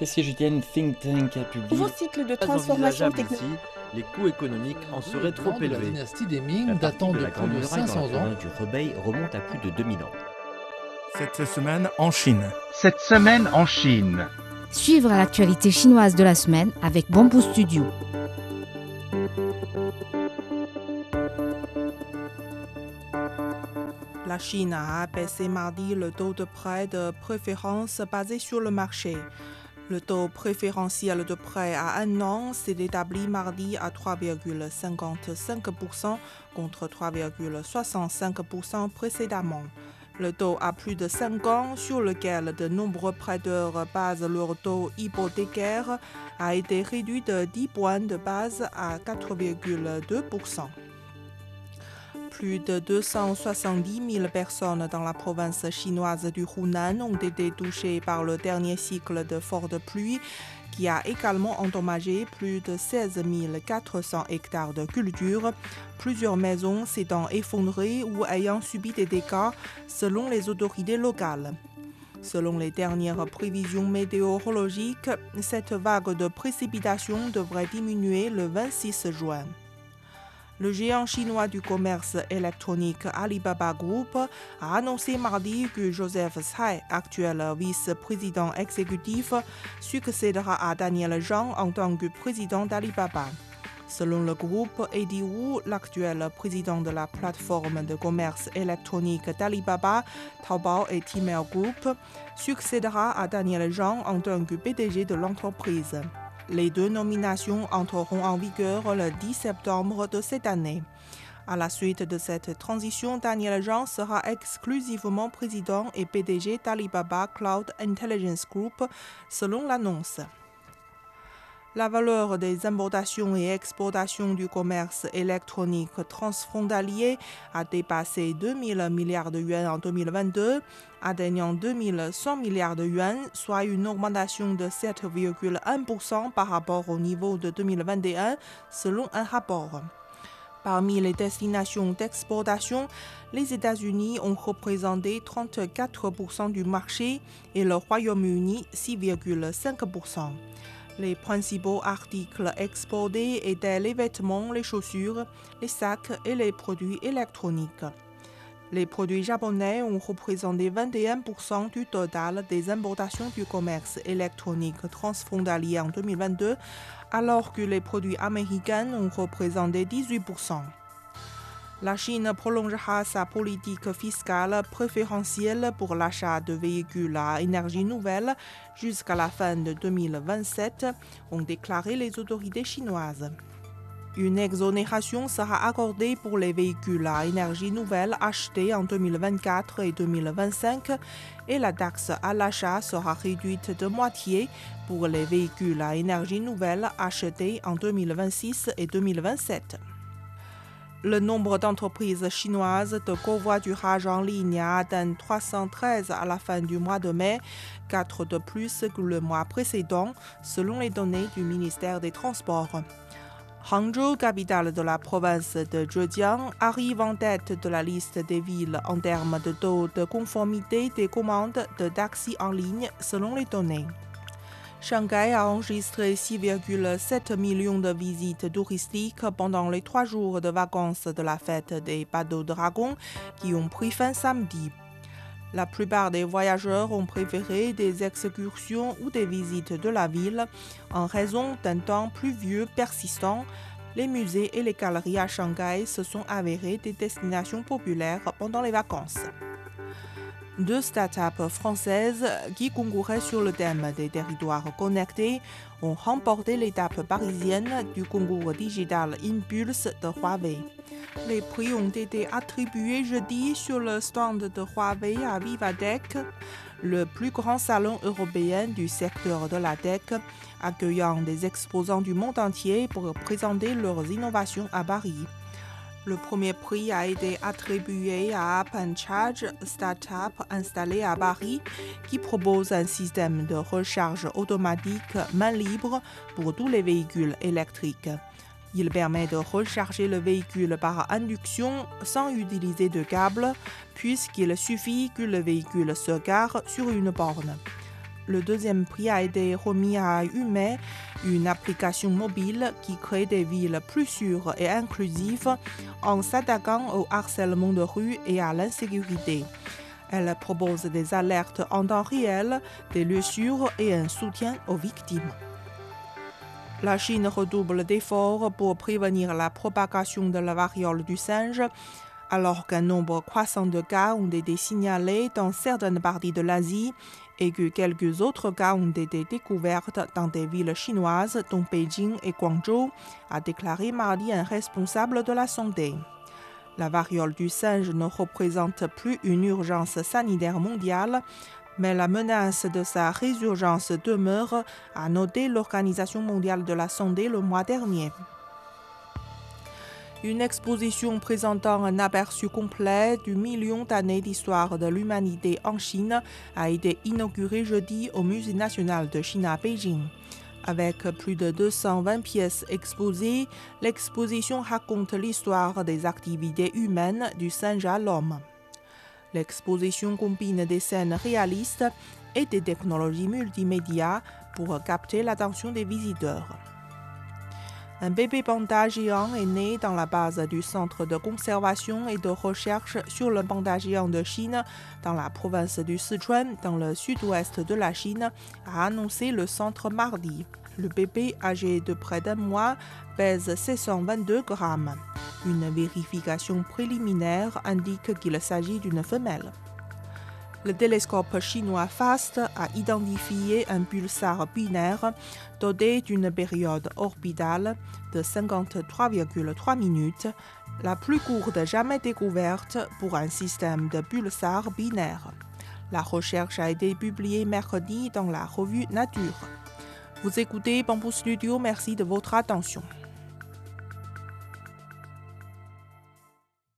Et si je tiens Think Tank a publié Nouveau cycle de transformation technologique. les coûts économiques en seraient trop de la élevés. dynastie des Ming datant de de la plus de Muraille dans 500 la ans. du Rebei remonte à plus de 2000 ans. Cette semaine en Chine. Cette semaine en Chine. Suivre l'actualité chinoise de la semaine avec Bamboo Studio. La Chine a abaissé mardi le taux de prêt de préférence basé sur le marché. Le taux préférentiel de prêt à un an s'est établi mardi à 3,55% contre 3,65% précédemment. Le taux à plus de 5 ans, sur lequel de nombreux prêteurs basent leur taux hypothécaire, a été réduit de 10 points de base à 4,2%. Plus de 270 000 personnes dans la province chinoise du Hunan ont été touchées par le dernier cycle de fortes pluies qui a également endommagé plus de 16 400 hectares de culture, plusieurs maisons s'étant effondrées ou ayant subi des dégâts selon les autorités locales. Selon les dernières prévisions météorologiques, cette vague de précipitations devrait diminuer le 26 juin. Le géant chinois du commerce électronique Alibaba Group a annoncé mardi que Joseph Tsai, actuel vice-président exécutif, succédera à Daniel Zhang en tant que président d'Alibaba. Selon le groupe, Eddie Wu, l'actuel président de la plateforme de commerce électronique d'Alibaba, Taobao et Tmall Group, succédera à Daniel Zhang en tant que PDG de l'entreprise. Les deux nominations entreront en vigueur le 10 septembre de cette année. À la suite de cette transition, Daniel Zhang sera exclusivement président et PDG d'Alibaba Cloud Intelligence Group, selon l'annonce. La valeur des importations et exportations du commerce électronique transfrontalier a dépassé 2 000 milliards de yuan en 2022, atteignant 2 100 milliards de yuan, soit une augmentation de 7,1% par rapport au niveau de 2021, selon un rapport. Parmi les destinations d'exportation, les États-Unis ont représenté 34% du marché et le Royaume-Uni 6,5%. Les principaux articles exportés étaient les vêtements, les chaussures, les sacs et les produits électroniques. Les produits japonais ont représenté 21% du total des importations du commerce électronique transfrontalier en 2022, alors que les produits américains ont représenté 18%. La Chine prolongera sa politique fiscale préférentielle pour l'achat de véhicules à énergie nouvelle jusqu'à la fin de 2027, ont déclaré les autorités chinoises. Une exonération sera accordée pour les véhicules à énergie nouvelle achetés en 2024 et 2025 et la taxe à l'achat sera réduite de moitié pour les véhicules à énergie nouvelle achetés en 2026 et 2027. Le nombre d'entreprises chinoises de covoiturage en ligne a atteint 313 à la fin du mois de mai, 4 de plus que le mois précédent, selon les données du ministère des Transports. Hangzhou, capitale de la province de Zhejiang, arrive en tête de la liste des villes en termes de taux de conformité des commandes de taxis en ligne selon les données. Shanghai a enregistré 6,7 millions de visites touristiques pendant les trois jours de vacances de la fête des bateaux dragons qui ont pris fin samedi. La plupart des voyageurs ont préféré des excursions ou des visites de la ville en raison d'un temps pluvieux persistant. Les musées et les galeries à Shanghai se sont avérés des destinations populaires pendant les vacances. Deux startups françaises qui concouraient sur le thème des territoires connectés ont remporté l'étape parisienne du concours digital Impulse de Huawei. Les prix ont été attribués jeudi sur le stand de Huawei à Vivatech, le plus grand salon européen du secteur de la tech, accueillant des exposants du monde entier pour présenter leurs innovations à Paris. Le premier prix a été attribué à App Charge, start-up installée à Paris, qui propose un système de recharge automatique main libre pour tous les véhicules électriques. Il permet de recharger le véhicule par induction sans utiliser de câble, puisqu'il suffit que le véhicule se gare sur une borne. Le deuxième prix a été remis à Hume, une application mobile qui crée des villes plus sûres et inclusives en s'attaquant au harcèlement de rue et à l'insécurité. Elle propose des alertes en temps réel, des lieux sûrs et un soutien aux victimes. La Chine redouble d'efforts pour prévenir la propagation de la variole du singe, alors qu'un nombre croissant de cas ont été signalés dans certaines parties de l'Asie et que quelques autres cas ont été découverts dans des villes chinoises, dont Beijing et Guangzhou, a déclaré mardi un responsable de la santé. La variole du singe ne représente plus une urgence sanitaire mondiale, mais la menace de sa résurgence demeure, a noté l'Organisation mondiale de la santé le mois dernier. Une exposition présentant un aperçu complet du million d'années d'histoire de l'humanité en Chine a été inaugurée jeudi au Musée national de Chine à Beijing. Avec plus de 220 pièces exposées, l'exposition raconte l'histoire des activités humaines du singe à l'homme. L'exposition combine des scènes réalistes et des technologies multimédia pour capter l'attention des visiteurs. Un bébé panda géant est né dans la base du Centre de conservation et de recherche sur le panda géant de Chine dans la province du Sichuan, dans le sud-ouest de la Chine, a annoncé le centre mardi. Le bébé, âgé de près d'un mois, pèse 622 grammes. Une vérification préliminaire indique qu'il s'agit d'une femelle. Le télescope chinois FAST a identifié un pulsar binaire doté d'une période orbitale de 53,3 minutes, la plus courte jamais découverte pour un système de pulsars binaires. La recherche a été publiée mercredi dans la revue Nature. Vous écoutez Bamboo Studio, merci de votre attention.